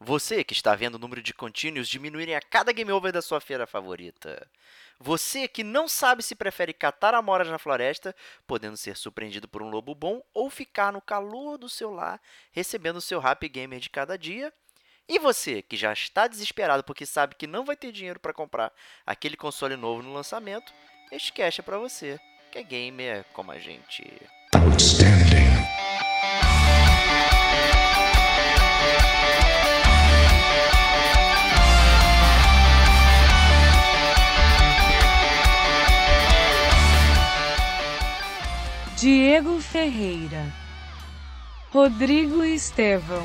Você que está vendo o número de contínuos diminuírem a cada game over da sua feira favorita. Você que não sabe se prefere catar amoras na floresta, podendo ser surpreendido por um lobo bom, ou ficar no calor do seu lar, recebendo o seu Happy Gamer de cada dia. E você que já está desesperado porque sabe que não vai ter dinheiro para comprar aquele console novo no lançamento, este cast é para você, que é gamer como a gente. Outstanding. Diego Ferreira, Rodrigo Estevão.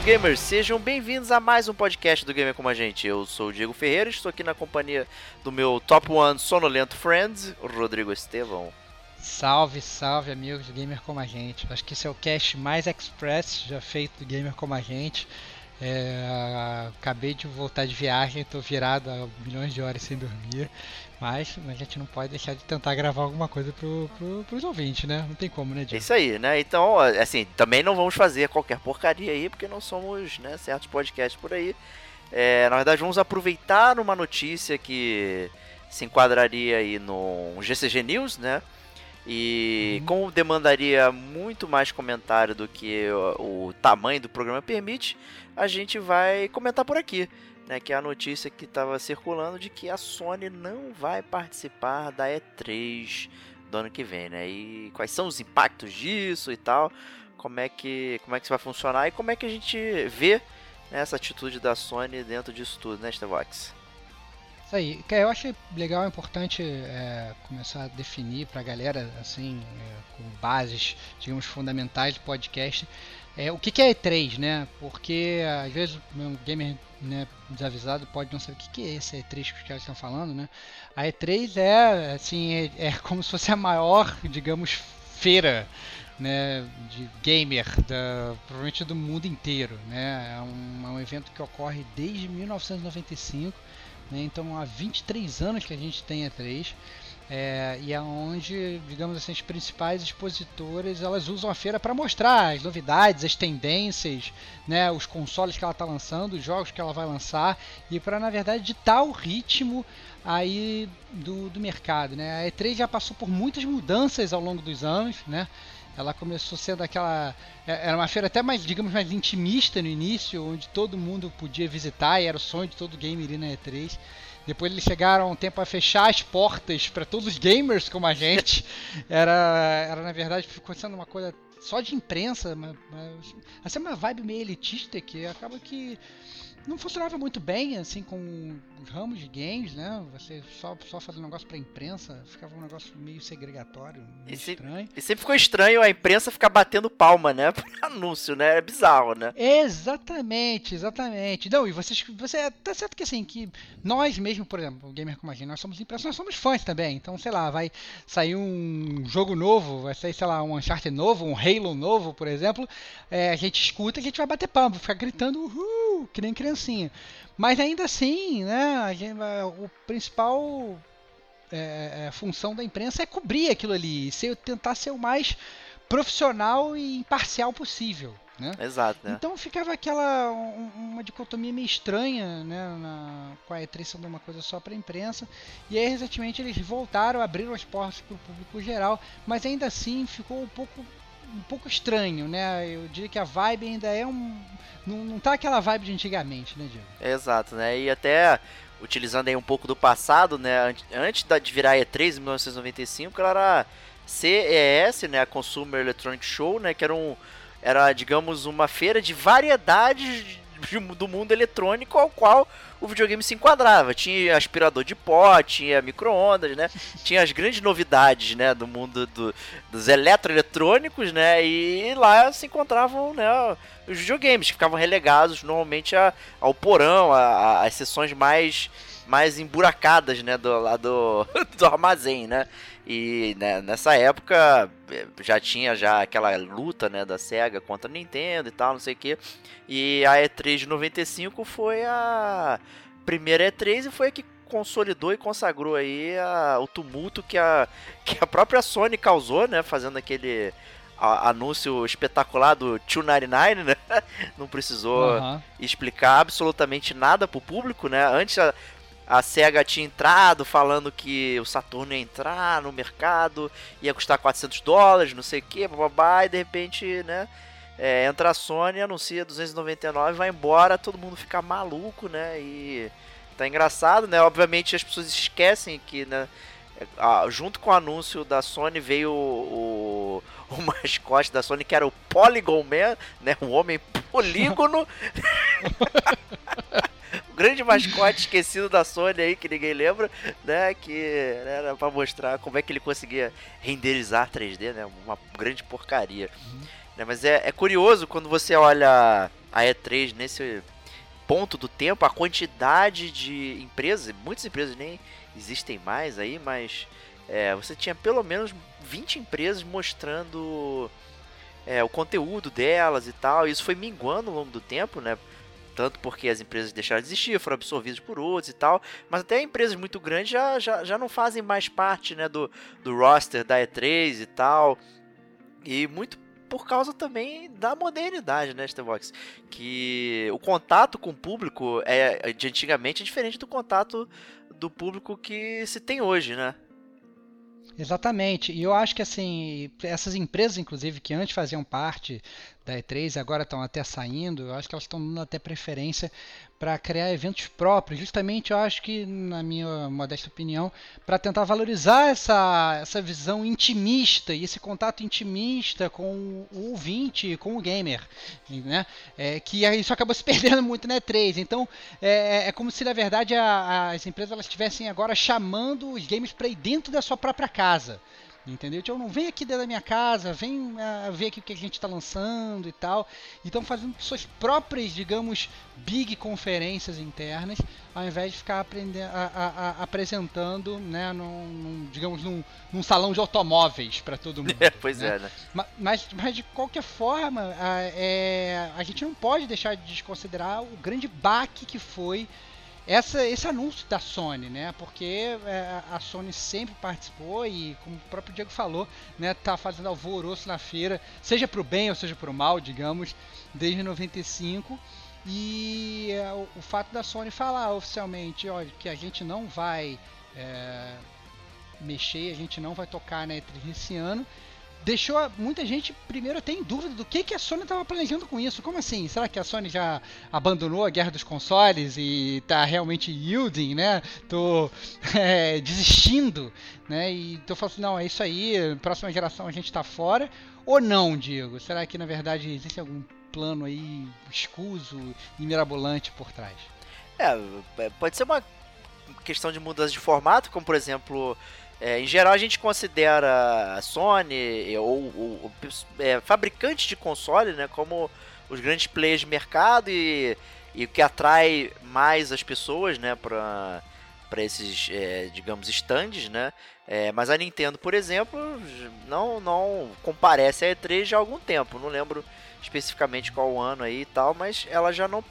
Amigas gamers, sejam bem-vindos a mais um podcast do Gamer Como a Gente. Eu sou o Diego Ferreira, estou aqui na companhia do meu top one sonolento friend, Rodrigo Estevão. Salve, salve amigos do Gamer Como a Gente. Acho que esse é o cast mais express já feito do Gamer Como a Gente. É, acabei de voltar de viagem, estou virado há milhões de horas sem dormir. Mas a gente não pode deixar de tentar gravar alguma coisa pro, pro, pros ouvintes, né? Não tem como, né, Diego? É isso aí, né? Então, assim, também não vamos fazer qualquer porcaria aí, porque não somos, né, certos podcasts por aí. É, na verdade, vamos aproveitar uma notícia que se enquadraria aí no GCG News, né? E uhum. como demandaria muito mais comentário do que o, o tamanho do programa permite, a gente vai comentar por aqui né, que é a notícia que estava circulando de que a Sony não vai participar da E3 do ano que vem, né? E quais são os impactos disso e tal, como é que como é que isso vai funcionar e como é que a gente vê né, essa atitude da Sony dentro disso tudo, né, Stevox? Isso aí. Eu achei legal, importante é, começar a definir para a galera, assim, é, com bases, digamos, fundamentais do podcast, é, o que, que é E3, né? Porque às vezes o gamer né, desavisado pode não saber o que, que é esse E3 que os caras estão falando, né? A E3 é, assim, é, é como se fosse a maior, digamos, feira né, de gamer, da, provavelmente do mundo inteiro. Né? É um, é um evento que ocorre desde 1995, né? então há 23 anos que a gente tem E3. É, e é onde, digamos assim, as principais expositoras elas usam a feira para mostrar as novidades, as tendências, né, os consoles que ela está lançando, os jogos que ela vai lançar e para na verdade ditar o ritmo aí do, do mercado, né? A E3 já passou por muitas mudanças ao longo dos anos, né? Ela começou sendo aquela. É, era uma feira até mais, digamos, mais intimista no início, onde todo mundo podia visitar e era o sonho de todo gamer ir na E3. Depois eles chegaram um tempo a fechar as portas para todos os gamers como a gente. Era, era na verdade, ficou sendo uma coisa só de imprensa, mas, mas, assim, uma vibe meio elitista que acaba que não funcionava muito bem, assim, com os ramos de games, né? Você só, só fazendo um negócio pra imprensa, ficava um negócio meio segregatório, meio e estranho. e sempre ficou estranho a imprensa ficar batendo palma, né? Por anúncio, né? É bizarro, né? Exatamente, exatamente. Não, e vocês, você, tá certo que assim, que nós mesmo, por exemplo, o Gamer Como a gente, nós somos imprensa, nós somos fãs também. Então, sei lá, vai sair um jogo novo, vai sair, sei lá, um Uncharted novo, um Halo novo, por exemplo, é, a gente escuta, a gente vai bater palma, vai ficar gritando, uhul, que nem criança criancinha. Mas ainda assim, né, gente, o principal é, é, função da imprensa é cobrir aquilo ali, ser, tentar ser o mais profissional e imparcial possível. Né? Exato. Né? Então ficava aquela um, uma dicotomia meio estranha, né, na, com a E3 sendo uma coisa só para a imprensa. E aí recentemente eles voltaram, abriram as portas para o público geral, mas ainda assim ficou um pouco um pouco estranho, né? Eu diria que a vibe ainda é um. Não, não tá aquela vibe de antigamente, né, Diego? Exato, né? E até utilizando aí um pouco do passado, né? Antes de virar E3 em 1995, ela era CES, né? A Consumer Electronic Show, né? Que era um. Era, digamos, uma feira de variedades do mundo eletrônico ao qual o videogame se enquadrava. Tinha aspirador de pó, tinha micro-ondas, né? Tinha as grandes novidades, né, do mundo do, dos eletroeletrônicos, né? E lá se encontravam, né, os videogames que ficavam relegados normalmente a, ao porão, às sessões mais mais emburacadas, né, do lado do armazém, né? E né, nessa época eh, já tinha já aquela luta, né, da Sega contra a Nintendo e tal, não sei o que. E a E3 de 95 foi a primeira E3 e foi a que consolidou e consagrou aí a, o tumulto que a, que a própria Sony causou, né, fazendo aquele a, anúncio espetacular do 299, né? Não precisou uhum. explicar absolutamente nada pro público, né? Antes a, a SEGA tinha entrado falando que o Saturno ia entrar no mercado, ia custar 400 dólares, não sei o que, babá, e de repente, né, é, entra a Sony, anuncia 299, vai embora, todo mundo fica maluco, né, e tá engraçado, né, obviamente as pessoas esquecem que, né, junto com o anúncio da Sony veio o, o, o mascote da Sony que era o Polygon Man, né, um homem polígono grande mascote esquecido da Sony aí, que ninguém lembra, né? Que né, era pra mostrar como é que ele conseguia renderizar 3D, né? Uma grande porcaria. Uhum. Né, mas é, é curioso quando você olha a E3 nesse ponto do tempo, a quantidade de empresas, muitas empresas nem existem mais aí, mas é, você tinha pelo menos 20 empresas mostrando é, o conteúdo delas e tal. E isso foi minguando ao longo do tempo, né? Tanto porque as empresas deixaram de existir, foram absorvidas por outros e tal, mas até empresas muito grandes já, já, já não fazem mais parte né, do, do roster da E3 e tal, e muito por causa também da modernidade, né, Starbox? Que o contato com o público é, de antigamente é diferente do contato do público que se tem hoje, né? Exatamente. E eu acho que assim, essas empresas, inclusive, que antes faziam parte da E3 agora estão até saindo, eu acho que elas estão dando até preferência para criar eventos próprios, justamente eu acho que, na minha modesta opinião, para tentar valorizar essa, essa visão intimista e esse contato intimista com o ouvinte, com o gamer, né? É, que isso acabou se perdendo muito na E3. Então, é, é, é como se, na verdade, a, as empresas elas estivessem agora chamando os games para ir dentro da sua própria casa. Entendeu? Então não vem aqui dentro da minha casa, vem uh, ver aqui o que a gente está lançando e tal. Então fazendo suas próprias, digamos, big conferências internas, ao invés de ficar a, a, a, apresentando, né, num, num, digamos, num, num, salão de automóveis para todo mundo. É, pois né? é, né? Mas, mas de qualquer forma, a, é, a gente não pode deixar de desconsiderar o grande baque que foi essa, esse anúncio da Sony, né? Porque é, a Sony sempre participou e, como o próprio Diego falou, né, tá fazendo alvoroço na feira, seja para o bem ou seja para o mal, digamos, desde 95. E é, o, o, fato da Sony falar oficialmente, olha, que a gente não vai é, mexer, a gente não vai tocar na E3 esse ano, deixou muita gente primeiro até em dúvida do que, que a Sony estava planejando com isso. Como assim? Será que a Sony já abandonou a guerra dos consoles e está realmente yielding, né? Tô é, desistindo, né? E tô falando assim, não, é isso aí, próxima geração a gente está fora. Ou não, Diego? Será que na verdade existe algum plano aí escuso e mirabolante por trás? É, é pode ser uma questão de mudança de formato, como por exemplo é, em geral, a gente considera a Sony ou, ou é, fabricantes de console né, como os grandes players de mercado e, e o que atrai mais as pessoas né, para esses, é, digamos, stands, né? É, mas a Nintendo, por exemplo, não, não comparece a E3 já há algum tempo. Não lembro especificamente qual ano aí e tal, mas ela já não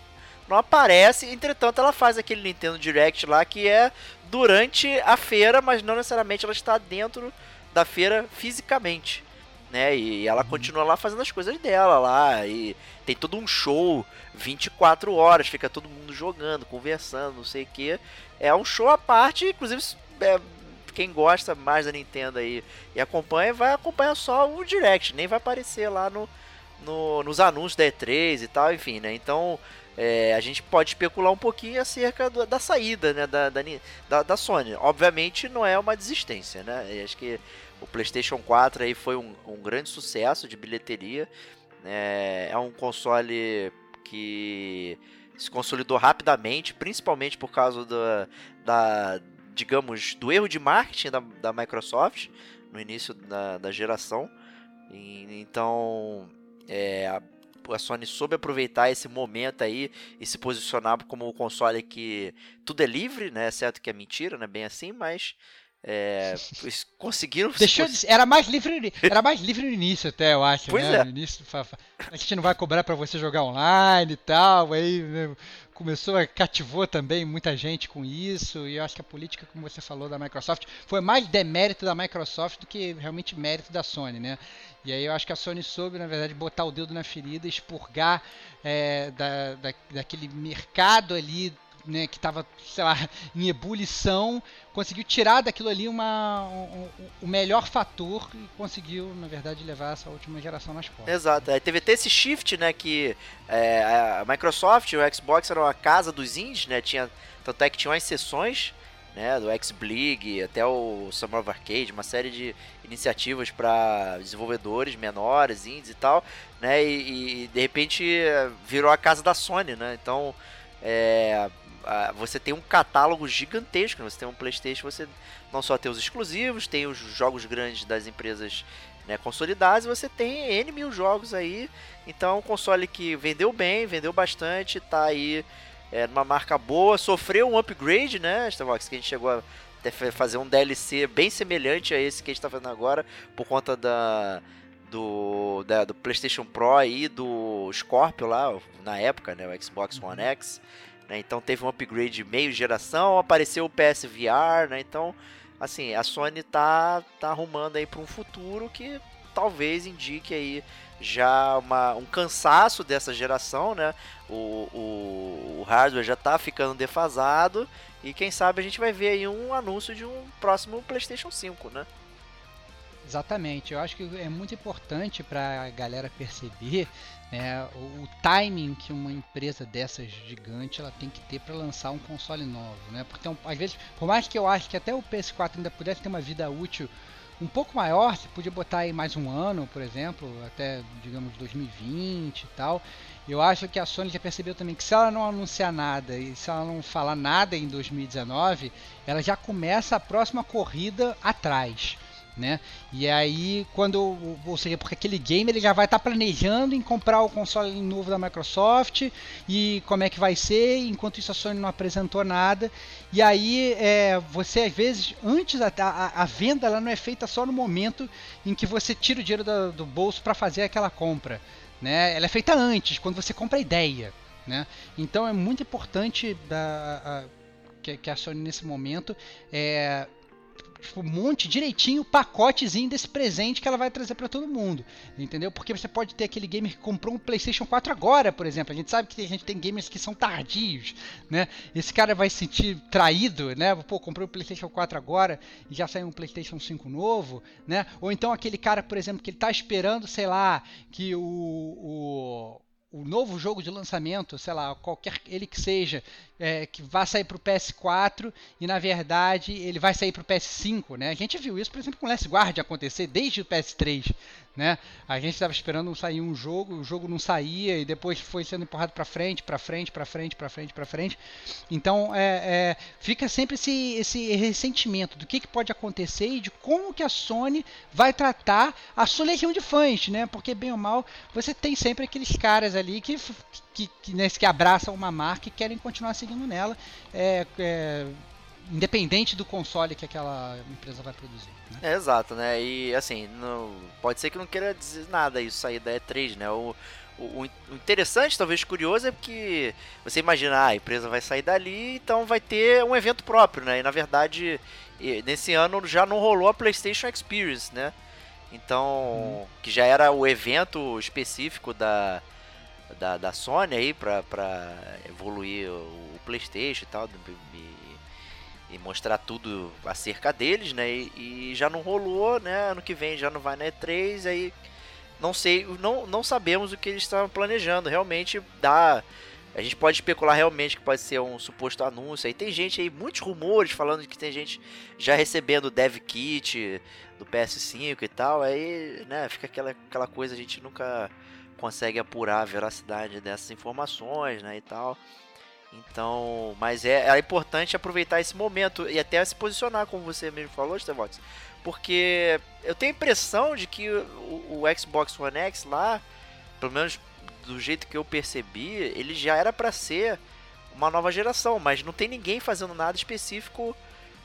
não aparece. Entretanto, ela faz aquele Nintendo Direct lá que é durante a feira, mas não necessariamente ela está dentro da feira fisicamente. Né? E ela uhum. continua lá fazendo as coisas dela lá. E tem todo um show 24 horas, fica todo mundo jogando, conversando, não sei o que. É um show à parte, inclusive é, quem gosta mais da Nintendo aí e acompanha, vai acompanhar só o Direct, nem vai aparecer lá no, no nos anúncios da E3 e tal, enfim, né? Então é, a gente pode especular um pouquinho acerca do, da saída né, da, da, da, Sony. Obviamente não é uma desistência, né? Eu acho que o PlayStation 4 aí foi um, um grande sucesso de bilheteria. É, é um console que se consolidou rapidamente, principalmente por causa da, digamos, do erro de marketing da, da Microsoft no início da, da geração. E, então, é, a Sony soube aproveitar esse momento aí e se posicionar como o console que tudo é livre, né? Certo que é mentira, né? Bem assim, mas é, conseguiram. Deixou de, era mais livre, era mais livre no início até, eu acho. Pois né? é. No início, a gente não vai cobrar para você jogar online e tal. Aí começou, cativou também muita gente com isso. E eu acho que a política, como você falou, da Microsoft foi mais demérito da Microsoft do que realmente mérito da Sony, né? E aí eu acho que a Sony soube, na verdade, botar o dedo na ferida, expurgar é, da, da, daquele mercado ali né, que estava, sei lá, em ebulição, conseguiu tirar daquilo ali uma, um, um, o melhor fator e conseguiu, na verdade, levar essa última geração nas costas. Exato. Aí teve até esse shift, né, que é, a Microsoft e o Xbox eram a casa dos indies, né, tinha, tanto é que tinham as sessões, né, do X-Blig até o Summer of Arcade, uma série de iniciativas para desenvolvedores menores, indies e tal, né, e, e de repente virou a casa da Sony, né, então é, você tem um catálogo gigantesco. Né? Você tem um PlayStation, você não só tem os exclusivos, tem os jogos grandes das empresas né, consolidadas, você tem N mil jogos aí. Então, um console que vendeu bem, vendeu bastante, tá aí é, numa marca boa, sofreu um upgrade, né, Starbox, que a gente chegou a fazer um DLC bem semelhante a esse que a gente está fazendo agora, por conta da do, da, do PlayStation Pro e do Scorpio lá, na época, né, o Xbox One X. Né? Então teve um upgrade meio geração, apareceu o PSVR, né? Então, assim, a Sony tá, tá arrumando aí para um futuro que talvez indique aí já uma, um cansaço dessa geração, né? O, o, o, hardware já tá ficando defasado e quem sabe a gente vai ver aí um anúncio de um próximo PlayStation 5, né? Exatamente, eu acho que é muito importante para a galera perceber né, o, o, timing que uma empresa dessas gigante ela tem que ter para lançar um console novo, né? Porque às vezes, por mais que eu acho que até o PS4 ainda pudesse ter uma vida útil um pouco maior, você podia botar aí mais um ano, por exemplo, até digamos 2020 e tal. Eu acho que a Sony já percebeu também que se ela não anunciar nada e se ela não falar nada em 2019, ela já começa a próxima corrida atrás né? E aí, quando, ou seja, porque aquele game ele já vai estar tá planejando em comprar o console novo da Microsoft e como é que vai ser, enquanto isso a Sony não apresentou nada. E aí, é, você às vezes, antes, a, a, a, venda ela não é feita só no momento em que você tira o dinheiro do, do bolso para fazer aquela compra, né? Ela é feita antes, quando você compra a ideia, né? Então é muito importante da, a, que, que a Sony nesse momento é, tipo, monte direitinho, pacotezinho desse presente que ela vai trazer para todo mundo, entendeu? Porque você pode ter aquele gamer que comprou um PlayStation 4 agora, por exemplo. A gente sabe que a gente tem gamers que são tardios, né? Esse cara vai se sentir traído, né? Pô, comprei um PlayStation 4 agora e já saiu um PlayStation 5 novo, né? Ou então aquele cara, por exemplo, que ele tá esperando, sei lá, que o, o o novo jogo de lançamento, sei lá, qualquer ele que seja, é, que vá sair para o PS4 e na verdade ele vai sair para o PS5, né? A gente viu isso, por exemplo, com Last Guard acontecer desde o PS3, né? A gente estava esperando sair um jogo, o jogo não saía e depois foi sendo empurrado para frente, para frente, para frente, para frente, para frente. Então é, é, fica sempre esse, esse ressentimento do que, que pode acontecer e de como que a Sony vai tratar a sua legião de fãs, né? Porque bem ou mal você tem sempre aqueles caras ali que que, que, né, que abraçam uma marca e querem continuar seguindo nela, é, é, independente do console que aquela empresa vai produzir. Né? É, exato, né? E assim, não, pode ser que não queira dizer nada isso aí da E3, né? O, o, o, interessante, talvez curioso, é que você imagina, ah, a empresa vai sair dali, então vai ter um evento próprio, né? E na verdade, nesse ano já não rolou a PlayStation Experience, né? Então, hum. que já era o evento específico da, da, da Sony aí pra evoluir o, PlayStation e tal. E, e mostrar tudo acerca deles, né? E, e, já não rolou, né? Ano que vem já não vai na E3, aí não sei, não, não sabemos o que eles estavam planejando. Realmente dá. A gente pode especular realmente que pode ser um suposto anúncio. Aí tem gente aí, muitos rumores falando que tem gente já recebendo dev kit do PS5 e tal. Aí, né, fica aquela, aquela coisa, a gente nunca consegue apurar a veracidade dessas informações, né, e tal. Então, mas é, é importante aproveitar esse momento e até se posicionar, como você mesmo falou, Stevox. Porque eu tenho a impressão de que o, o, Xbox One X lá, pelo menos do jeito que eu percebi, ele já era para ser uma nova geração, mas não tem ninguém fazendo nada específico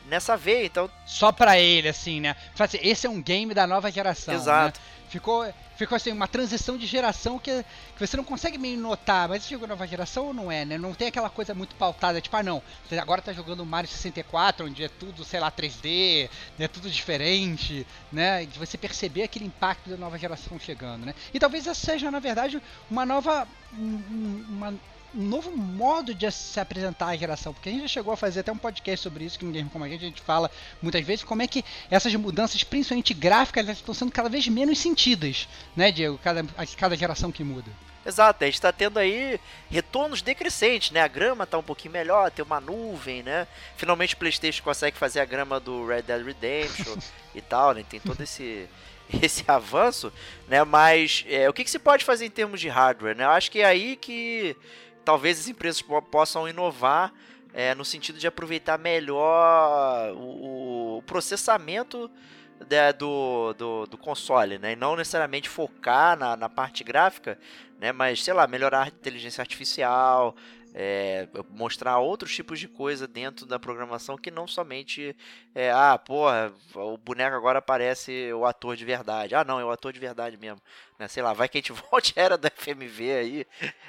nessa veia, então... Só para ele, assim, né? Assim, esse é um game da nova geração, Exato. Né? Ficou ficou assim, uma transição de geração que, que você não consegue meio notar, mas jogou nova geração ou não é, né? Não tem aquela coisa muito pautada, tipo, ah não, você agora tá jogando Mario 64, onde é tudo, sei lá, 3D, é tudo diferente, né? De você perceber aquele impacto da nova geração chegando, né? E talvez essa seja, na verdade, uma nova. Uma, um novo modo de se apresentar à geração, porque a gente já chegou a fazer até um podcast sobre isso, que ninguém como a gente, a gente fala muitas vezes, como é que essas mudanças, principalmente gráficas, estão sendo cada vez menos sentidas, né, Diego, cada, cada geração que muda. Exato, a gente está tendo aí retornos decrescentes, né? A grama está um pouquinho melhor, tem uma nuvem, né? Finalmente o PlayStation consegue fazer a grama do Red Dead Redemption e tal, né? Tem todo esse esse avanço, né? Mas é, o que, que se pode fazer em termos de hardware, né? Eu acho que é aí que talvez as empresas possam inovar é, no sentido de aproveitar melhor o, o processamento de, do, do, do, console, né? E não necessariamente focar na, na parte gráfica, né? Mas, sei lá, melhorar a inteligência artificial, é, mostrar outros tipos de coisa dentro da programação que não somente é, ah, porra, o boneco agora parece o ator de verdade. Ah, não, é o ator de verdade mesmo. Né? Sei lá, vai que a gente volte era da FMV aí,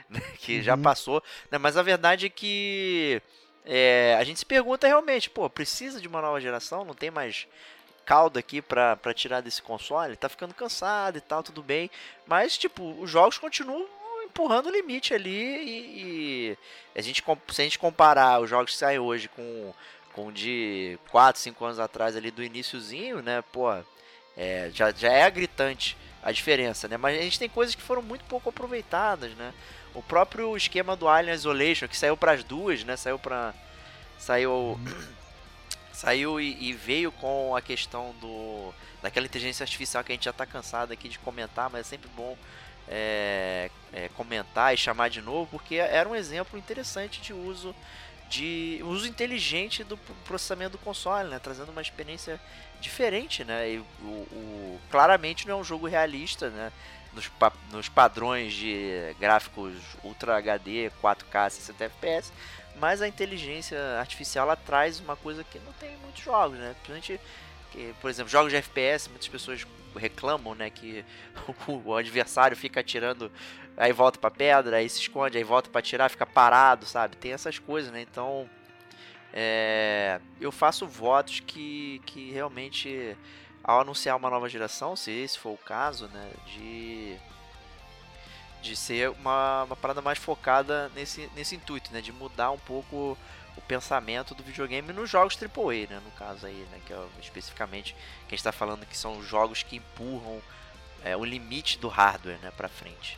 né? que uhum. já passou. Né? Mas a verdade é que é, a gente se pergunta realmente, pô, precisa de uma nova geração? Não tem mais caldo aqui pra tirar desse console? Tá ficando cansado e tal, tudo bem. Mas, tipo, os jogos continuam empurrando o limite ali e, e, a gente, se a gente comparar os jogos que saem hoje com, com de 4, 5 anos atrás ali do iníciozinho, né, pô, é, já, já é gritante a diferença, né, mas a gente tem coisas que foram muito pouco aproveitadas, né, o próprio esquema do Alien Isolation, que saiu para as duas, né, saiu para saiu uhum. saiu e, e, veio com a questão do daquela inteligência artificial que a gente já está cansado aqui de comentar, mas é sempre bom é, é, comentar e chamar de novo, porque era um exemplo interessante de uso de uso inteligente do processamento do console, né? trazendo uma experiência diferente, né? E o, o claramente não é um jogo realista, né? Nos, pa nos padrões de gráficos Ultra HD, 4K, 60 FPS, mas a inteligência artificial ela traz uma coisa que não tem em muitos jogos, né? Principalmente, que, por exemplo, jogos de FPS, muitas pessoas reclamam, né, que o, adversário fica atirando, aí volta para pedra, aí se esconde, aí volta para atirar, fica parado, sabe? Tem essas coisas, né? Então, é, eu faço votos que, que realmente, ao anunciar uma nova geração, se esse for o caso, né, de de ser uma, uma parada mais focada nesse, nesse intuito, né, de mudar um pouco o pensamento do videogame nos jogos AAA, né? No caso aí, né? Que é especificamente que a gente está falando que são jogos que empurram é, o limite do hardware, né? Para frente.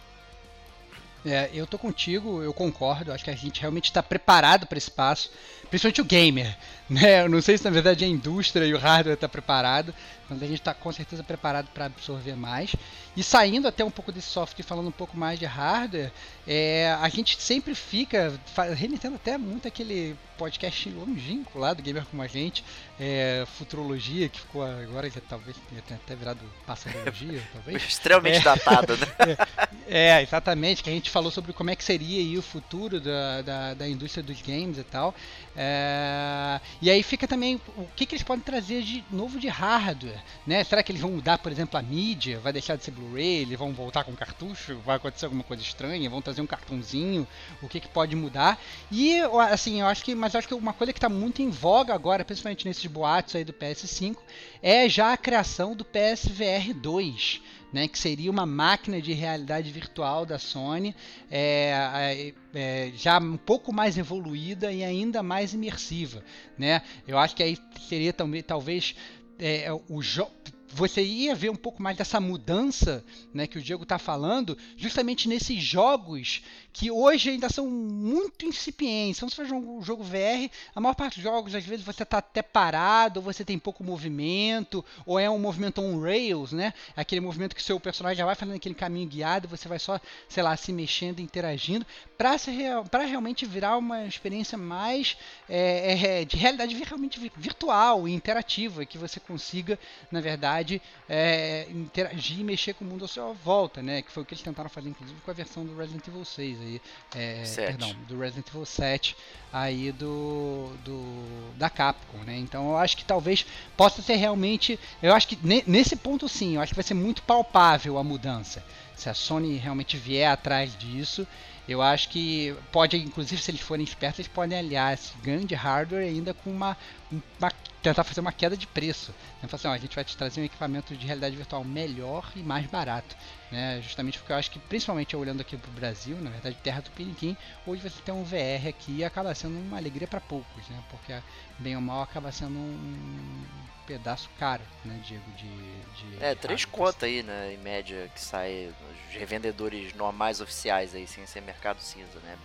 É, eu tô contigo, eu concordo. Acho que a gente realmente está preparado para esse passo, principalmente o gamer, né? Eu não sei se na verdade a indústria e o hardware está preparado, mas a gente está com certeza preparado para absorver mais. E saindo até um pouco desse software, falando um pouco mais de hardware, é, a gente sempre fica remetendo até muito aquele podcast longínquo lá do Gamer Como a Gente, é, Futurologia, que ficou agora já talvez tenha até virado Passarologia, talvez. Extremamente é, datado, né? É, é, exatamente, que a gente falou sobre como é que seria aí o futuro da, da, da indústria dos games e tal. É, e aí fica também o que, que eles podem trazer de novo de hardware, né? Será que eles vão mudar, por exemplo, a mídia? Vai deixar de ser Blu-ray? Eles vão voltar com cartucho? Vai acontecer alguma coisa estranha? Vão trazer um cartãozinho? O que, que pode mudar? E assim, eu acho que, mas eu acho que uma coisa que está muito em voga agora, principalmente nesses boatos aí do PS5, é já a criação do PSVR 2 né, que seria uma máquina de realidade virtual da Sony, é, é, já um pouco mais evoluída e ainda mais imersiva. Né? Eu acho que aí seria também, talvez, é, o jogo você ia ver um pouco mais dessa mudança né, que o Diego está falando, justamente nesses jogos que hoje ainda são muito incipientes. Então, se você faz um jogo VR, a maior parte dos jogos, às vezes, você está até parado, ou você tem pouco movimento, ou é um movimento on rails, né? Aquele movimento que o seu personagem já vai fazendo aquele caminho guiado, você vai só, sei lá, se mexendo, interagindo, para realmente virar uma experiência mais é, é, de realidade realmente virtual e interativa, que você consiga, na verdade, é, interagir e mexer com o mundo à sua volta, né? Que foi o que eles tentaram fazer, inclusive, com a versão do Resident Evil 6 aí, é, perdão, do Resident Evil 7 aí do, do da Capcom, né? Então eu acho que talvez possa ser realmente, eu acho que nesse ponto sim, eu acho que vai ser muito palpável a mudança. Se a Sony realmente vier atrás disso, eu acho que pode, inclusive, se eles forem espertos, eles podem aliar esse grande hardware ainda com uma, uma tentar fazer uma queda de preço. Né? Assim, ó, a gente vai te trazer um equipamento de realidade virtual melhor e mais barato. Né? Justamente porque eu acho que, principalmente olhando aqui para o Brasil, na verdade, terra do Piniquim, hoje você tem um VR aqui acaba sendo uma alegria para poucos, né? porque bem ou mal acaba sendo um pedaço caro, né, Diego? De, de é, três contas aí, né, em média, que sai nos revendedores normais oficiais aí, sem ser mercado cinza, né?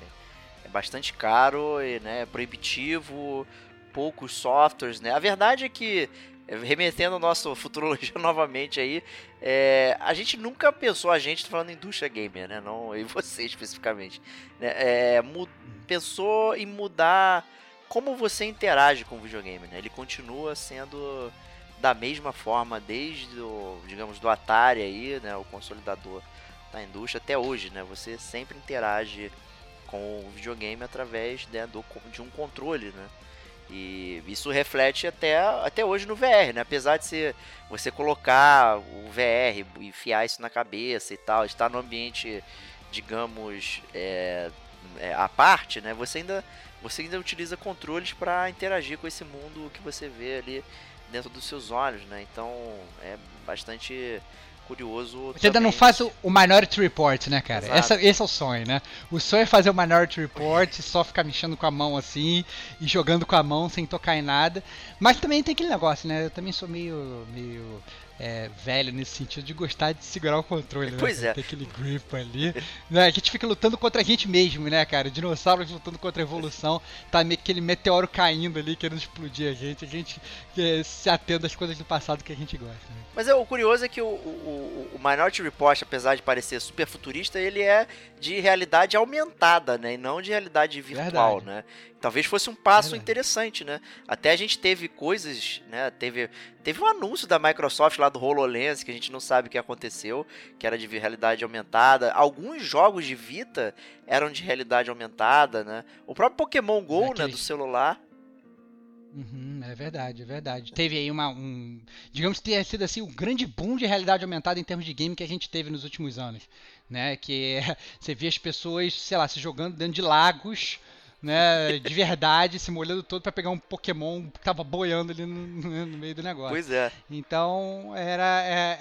É bastante caro e, né, proibitivo, poucos softwares, né? A verdade é que remetendo ao nosso futurologia novamente aí, é, a gente nunca pensou, a gente falando indústria gamer, né? Não, e você especificamente, né? É, pensou em mudar como você interage com o videogame, né? Ele continua sendo da mesma forma desde o, digamos, do Atari aí, né? O consolidador da indústria até hoje, né? Você sempre interage com o videogame através né, do, de um controle, né? E isso reflete até, até hoje no VR, né? Apesar de você colocar o VR enfiar isso na cabeça e tal, estar no ambiente, digamos, é, é, à parte, né? Você ainda você ainda utiliza controles para interagir com esse mundo que você vê ali dentro dos seus olhos, né? Então é bastante curioso. Você ainda não faz o, o, Minority Report, né, cara? Essa, esse é o sonho, né? O sonho é fazer o Minority Report, só ficar mexendo com a mão assim e jogando com a mão sem tocar em nada. Mas também tem aquele negócio, né? Eu também sou meio, meio é, velho nesse sentido de gostar de segurar o controle, né? Pois é. Ter aquele grip ali. né? A gente fica lutando contra a gente mesmo, né, cara? Dinossauros lutando contra a evolução. Tá meio aquele meteoro caindo ali, querendo explodir a gente. A gente é, se atendo às coisas do passado que a gente gosta. Né? Mas é, o curioso é que o, o, o Minority Report, apesar de parecer super futurista, ele é de realidade aumentada, né? E não de realidade virtual, Verdade. né? Talvez fosse um passo Verdade. interessante, né? Até a gente teve coisas, né? Teve, teve um anúncio da Microsoft lá do HoloLens, que a gente não sabe o que aconteceu, que era de realidade aumentada. Alguns jogos de Vita eram de realidade aumentada, né? O próprio Pokémon GO, né, do celular, Uhum, é verdade, é verdade. Teve aí uma. Um, digamos que tenha sido assim o um grande boom de realidade aumentada em termos de game que a gente teve nos últimos anos. Né? Que é, você via as pessoas, sei lá, se jogando dentro de lagos. Né, de verdade, se molhando todo para pegar um Pokémon que tava boiando ali no, no, meio do negócio. Pois é. Então, era. É,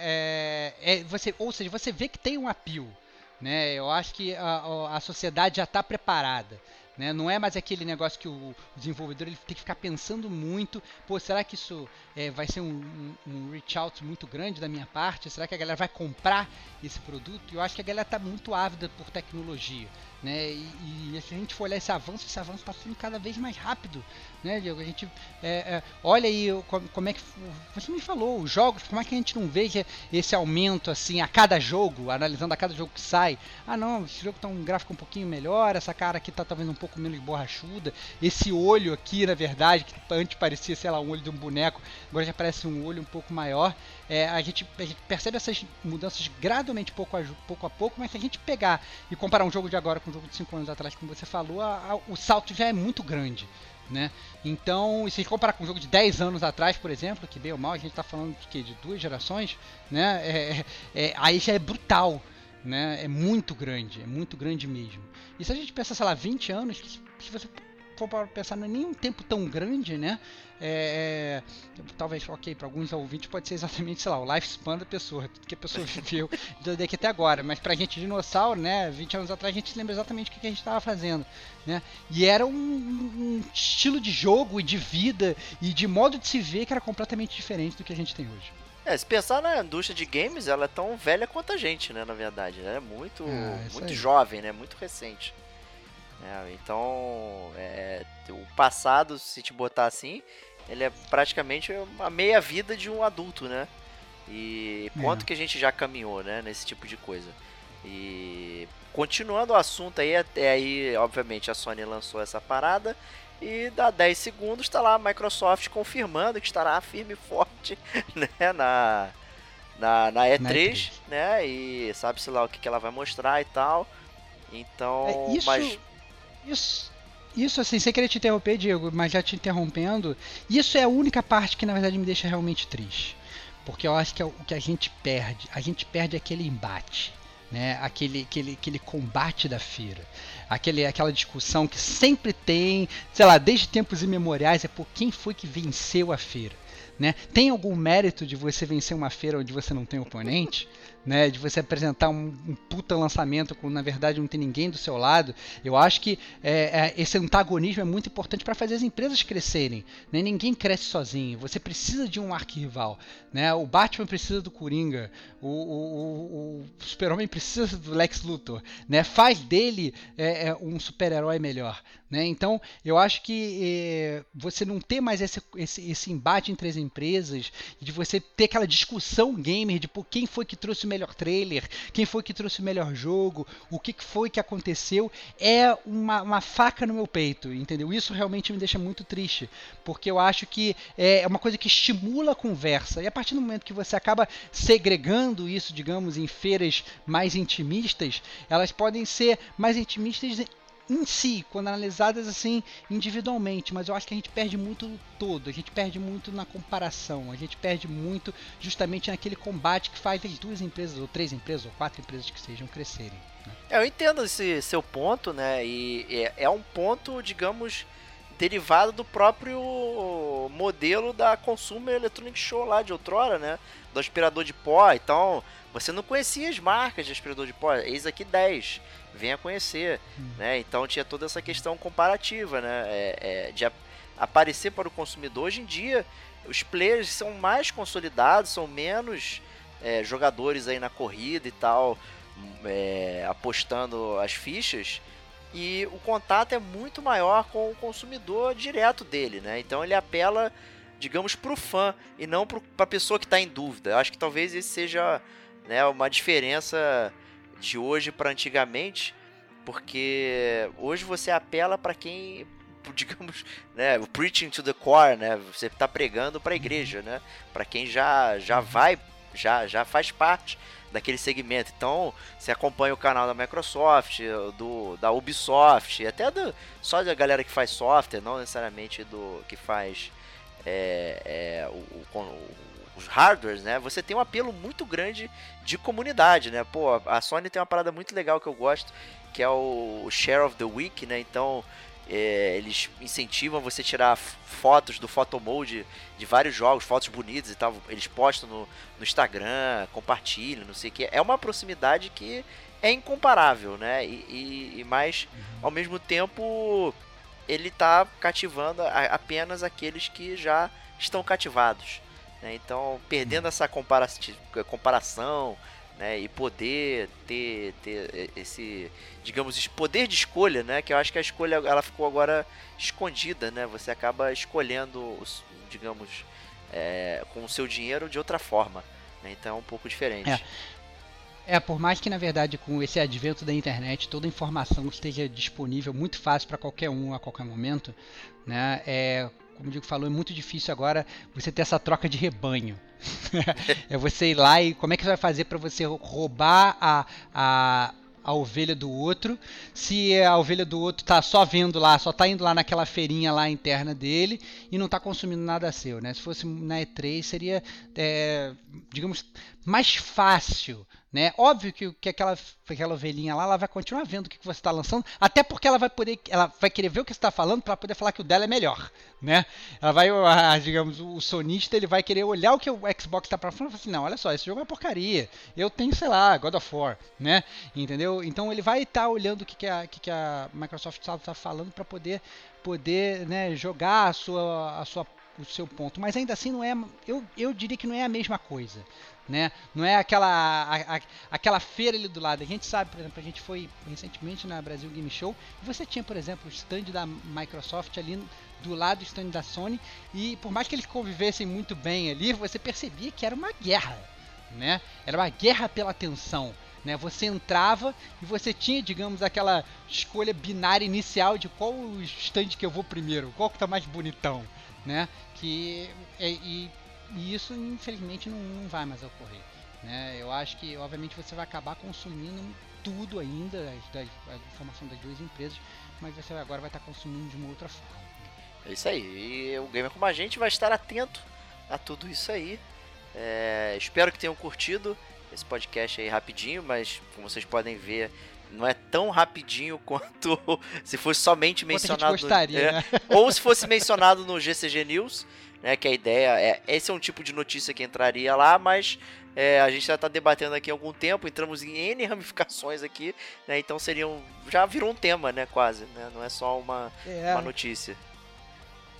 é, é, você, ou seja, você vê que tem um apio. Né? Eu acho que a, a sociedade já está preparada. Né? Não é mais aquele negócio que o desenvolvedor ele tem que ficar pensando muito, pô, será que isso é, vai ser um, um, um, reach out muito grande da minha parte? Será que a galera vai comprar esse produto? Eu acho que a galera está muito ávida por tecnologia. Né? E, e, se a gente for olhar esse avanço, esse avanço está sendo cada vez mais rápido, né, Diego? A gente é, é, olha aí como, como, é que você me falou, os jogos, como é que a gente não veja esse aumento assim a cada jogo, analisando a cada jogo que sai? Ah, não, esse jogo está um gráfico um pouquinho melhor, essa cara aqui está talvez um pouco menos borrachuda, esse olho aqui, na verdade, que antes parecia, sei lá, um olho de um boneco, agora já parece um olho um pouco maior. É, a, gente, a gente percebe essas mudanças gradualmente, pouco a, pouco a pouco, mas se a gente pegar e comparar um jogo de agora com um jogo de 5 anos atrás, como você falou, a, a, o salto já é muito grande. Né? Então, se comparar com um jogo de 10 anos atrás, por exemplo, que bem ou mal, a gente está falando de, de duas gerações, né? É, é, é, aí já é brutal, né? É muito grande, é muito grande mesmo. E se a gente pensar, sei lá, 20 anos, se você for para pensar, não é nem um tempo tão grande, né? É, é, talvez, ok, para alguns ouvintes pode ser exatamente, sei lá, o lifespan da pessoa, que a pessoa viveu daqui até agora. Mas pra gente, dinossauro, né, 20 anos atrás, a gente lembra exatamente o que a gente estava fazendo. Né? E era um, um, estilo de jogo e de vida e de modo de se ver que era completamente diferente do que a gente tem hoje. É, se pensar na indústria de games, ela é tão velha quanto a gente, né, na verdade. Ela é muito, é, muito jovem, né, muito recente. É, então, é, o passado, se te botar assim, ele é praticamente a meia vida de um adulto, né? E quanto é. que a gente já caminhou, né, nesse tipo de coisa. E continuando o assunto aí, até aí, obviamente, a Sony lançou essa parada e dá 10 segundos está lá a Microsoft confirmando que estará firme e forte, né, na na, na E3, na E3. né? E sabe-se lá o que, que ela vai mostrar e tal. Então, é, isso, mas isso isso assim, sem querer te interromper, Diego, mas já te interrompendo, isso é a única parte que na verdade me deixa realmente triste. Porque eu acho que é o que a gente perde. A gente perde aquele embate. Né, aquele, aquele, aquele combate da feira, aquele, aquela discussão que sempre tem, sei lá, desde tempos imemoriais, é por quem foi que venceu a feira. Né? Tem algum mérito de você vencer uma feira onde você não tem oponente? Né, de você apresentar um, um, puta lançamento quando na verdade não tem ninguém do seu lado. Eu acho que é, é, esse antagonismo é muito importante para fazer as empresas crescerem. Né? Ninguém cresce sozinho. Você precisa de um arquirrival. Né? O Batman precisa do Coringa. O, o, o Super-Homem precisa do Lex Luthor. Né? Faz dele é, é um super-herói melhor. Né? Então, eu acho que é, você não ter mais esse, esse, esse embate entre as empresas, de você ter aquela discussão gamer de por quem foi que trouxe melhor trailer, quem foi que trouxe o melhor jogo, o que foi que aconteceu, é uma, uma faca no meu peito, entendeu? Isso realmente me deixa muito triste, porque eu acho que é uma coisa que estimula a conversa, e a partir do momento que você acaba segregando isso, digamos, em feiras mais intimistas, elas podem ser mais intimistas em si, quando analisadas assim individualmente, mas eu acho que a gente perde muito no todo, a gente perde muito na comparação, a gente perde muito justamente naquele combate que faz as duas empresas, ou três empresas, ou quatro empresas que sejam crescerem. Né? É, eu entendo esse seu ponto, né? E é, é um ponto, digamos, derivado do próprio modelo da Consumer Electronic Show lá de outrora, né? Do aspirador de pó. Então, você não conhecia as marcas de aspirador de pó. Eis aqui 10 venha conhecer, hum. né? Então tinha toda essa questão comparativa, né? É, é, de a, aparecer para o consumidor. Hoje em dia, os players são mais consolidados, são menos é, jogadores aí na corrida e tal, é, apostando as fichas. E o contato é muito maior com o consumidor direto dele, né? Então ele apela, digamos, para o fã e não para a pessoa que está em dúvida. Eu acho que talvez esse seja né, uma diferença de hoje para antigamente, porque hoje você apela para quem, digamos, né, preaching to the core, né? Você está pregando para a igreja, né? Para quem já já vai, já já faz parte daquele segmento. Então, você acompanha o canal da Microsoft, do da Ubisoft, até do, só da galera que faz software, não necessariamente do que faz é, é, o, o, os hardwares, né? Você tem um apelo muito grande de comunidade, né? Pô, a Sony tem uma parada muito legal que eu gosto, que é o Share of the Week, né? Então, é, eles incentivam você a tirar fotos do photomode de vários jogos, fotos bonitas e tal. Eles postam no, no Instagram, compartilham, não sei o que. É uma proximidade que é incomparável, né? E, e, e mais, uhum. ao mesmo tempo, ele está cativando a, apenas aqueles que já estão cativados. Né? Então, perdendo essa compara comparação né? e poder ter, ter esse, digamos, poder de escolha, né? que eu acho que a escolha ela ficou agora escondida. Né? Você acaba escolhendo, os, digamos, é, com o seu dinheiro de outra forma. Né? Então é um pouco diferente. É. É, por mais que na verdade com esse advento da internet toda a informação esteja disponível muito fácil para qualquer um a qualquer momento, né? É, como o Diego falou, é muito difícil agora você ter essa troca de rebanho. é você ir lá e como é que você vai fazer para você roubar a, a, a ovelha do outro, se a ovelha do outro tá só vendo lá, só tá indo lá naquela feirinha lá interna dele e não tá consumindo nada seu, né? Se fosse na E3 seria, é, digamos, mais fácil Né? Óbvio que, que aquela, aquela ovelhinha lá ela vai continuar vendo o que, que você está lançando, até porque ela vai poder, ela vai querer ver o que está falando para poder falar que o dela é melhor, né? Ela vai, digamos, o sonista ele vai querer olhar o que o Xbox está para falar e falar assim, não, olha só, esse jogo é uma porcaria. Eu tenho, sei lá, God of War, né? Entendeu? Então ele vai estar tá olhando o que, que, a, que, que a Microsoft está tá falando para poder, poder, né, jogar a sua, a sua o seu ponto, mas ainda assim não é, eu, eu diria que não é a mesma coisa, né? Não é aquela a, a, aquela feira ali do lado. A gente sabe, por exemplo, a gente foi recentemente na Brasil Game Show e você tinha, por exemplo, o stand da Microsoft ali do lado do stand da Sony e por mais que eles convivessem muito bem ali, você percebia que era uma guerra, né? Era uma guerra pela atenção. Né? Você entrava e você tinha, digamos, aquela escolha binária inicial de qual stand que eu vou primeiro, qual que tá mais bonitão, né? Que é, e, e, isso infelizmente não, não vai mais ocorrer, né? Eu acho que obviamente você vai acabar consumindo tudo ainda a, a informação das duas empresas, mas você agora vai estar consumindo de uma outra forma. É isso aí. E o Gamer como a gente vai estar atento a tudo isso aí. É, espero que tenham curtido esse podcast aí rapidinho, mas como vocês podem ver, não é tão rapidinho quanto se fosse somente mencionado. Gostaria, é, Ou se fosse mencionado no GCG News, né? Que a ideia é. Esse é um tipo de notícia que entraria lá, mas é, a gente já está debatendo aqui há algum tempo, entramos em N ramificações aqui, né? Então seriam. Já virou um tema, né? Quase, né? Não é só uma, é. uma notícia.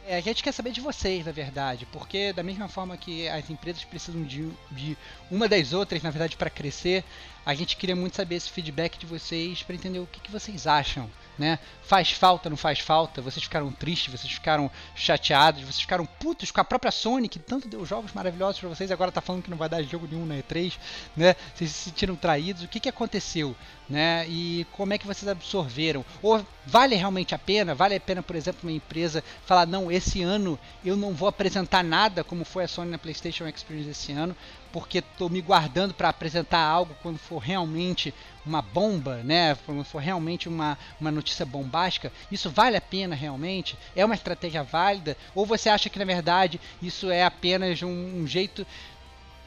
É, a gente quer saber de vocês, na verdade, porque da mesma forma que as empresas precisam de, de uma das outras, na verdade, para crescer, a gente queria muito saber esse feedback de vocês para entender o que, que vocês acham né? Faz falta, não faz falta? Vocês ficaram tristes, vocês ficaram chateados, vocês ficaram putos com a própria Sony, que tanto deu jogos maravilhosos para vocês, agora tá falando que não vai dar jogo nenhum na E3, né? Vocês se sentiram traídos, o que que aconteceu, né? E como é que vocês absorveram? Ou vale realmente a pena? Vale a pena, por exemplo, uma empresa falar, não, esse ano eu não vou apresentar nada, como foi a Sony na PlayStation Experience esse ano, porque estou me guardando para apresentar algo quando for realmente uma bomba, né? Quando for realmente uma, uma notícia bombástica, isso vale a pena realmente? É uma estratégia válida? Ou você acha que na verdade isso é apenas um, um jeito,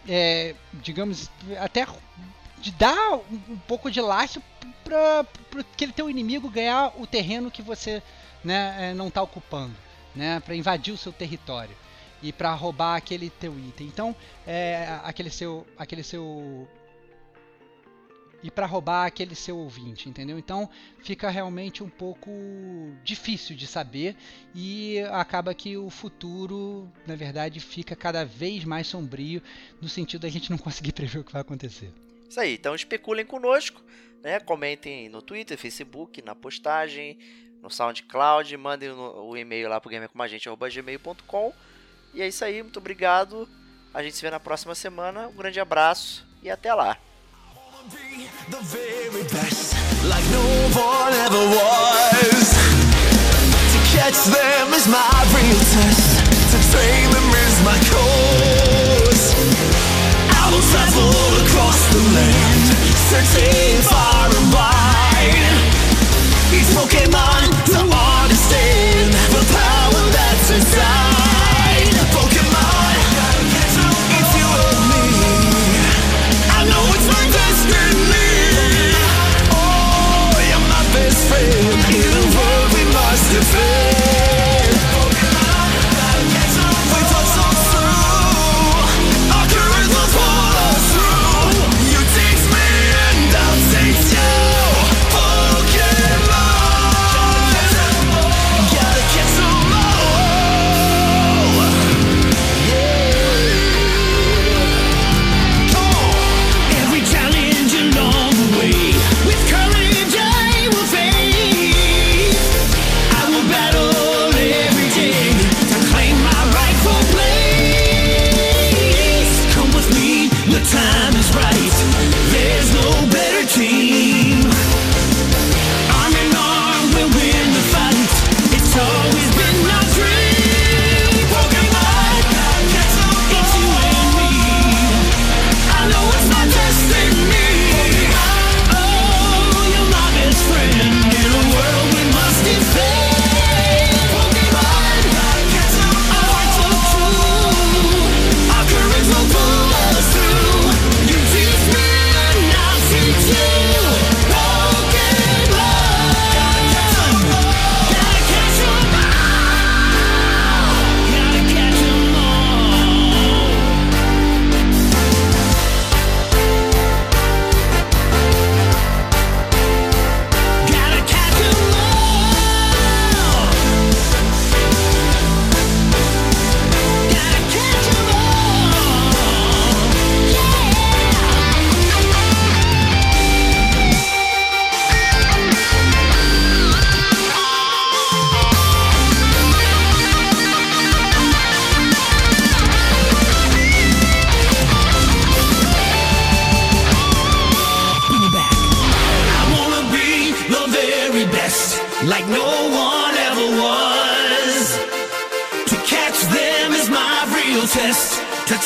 é, digamos, até de dar um, um pouco de laço para aquele teu inimigo ganhar o terreno que você né, é, não está ocupando, né? Para invadir o seu território e para roubar aquele teu item. Então, é, aquele seu, aquele seu e para roubar aquele seu ouvinte, entendeu? Então fica realmente um pouco difícil de saber e acaba que o futuro, na verdade, fica cada vez mais sombrio no sentido da gente não conseguir prever o que vai acontecer. Isso aí, então especulem conosco, né? Comentem no Twitter, Facebook, na postagem, no SoundCloud, mandem o e-mail lá pro gamercomagente.gmail.com E é isso aí, muito obrigado. A gente se vê na próxima semana. Um grande abraço e até lá. catch them is my real test, to train them is my.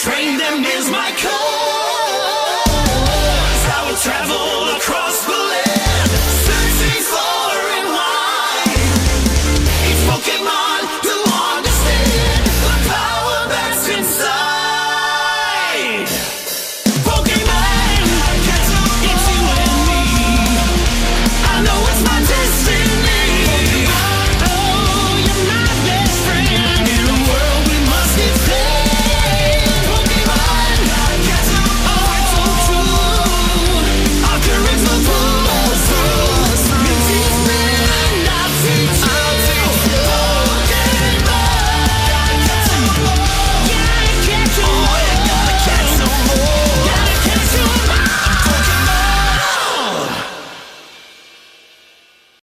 Train them is my cause.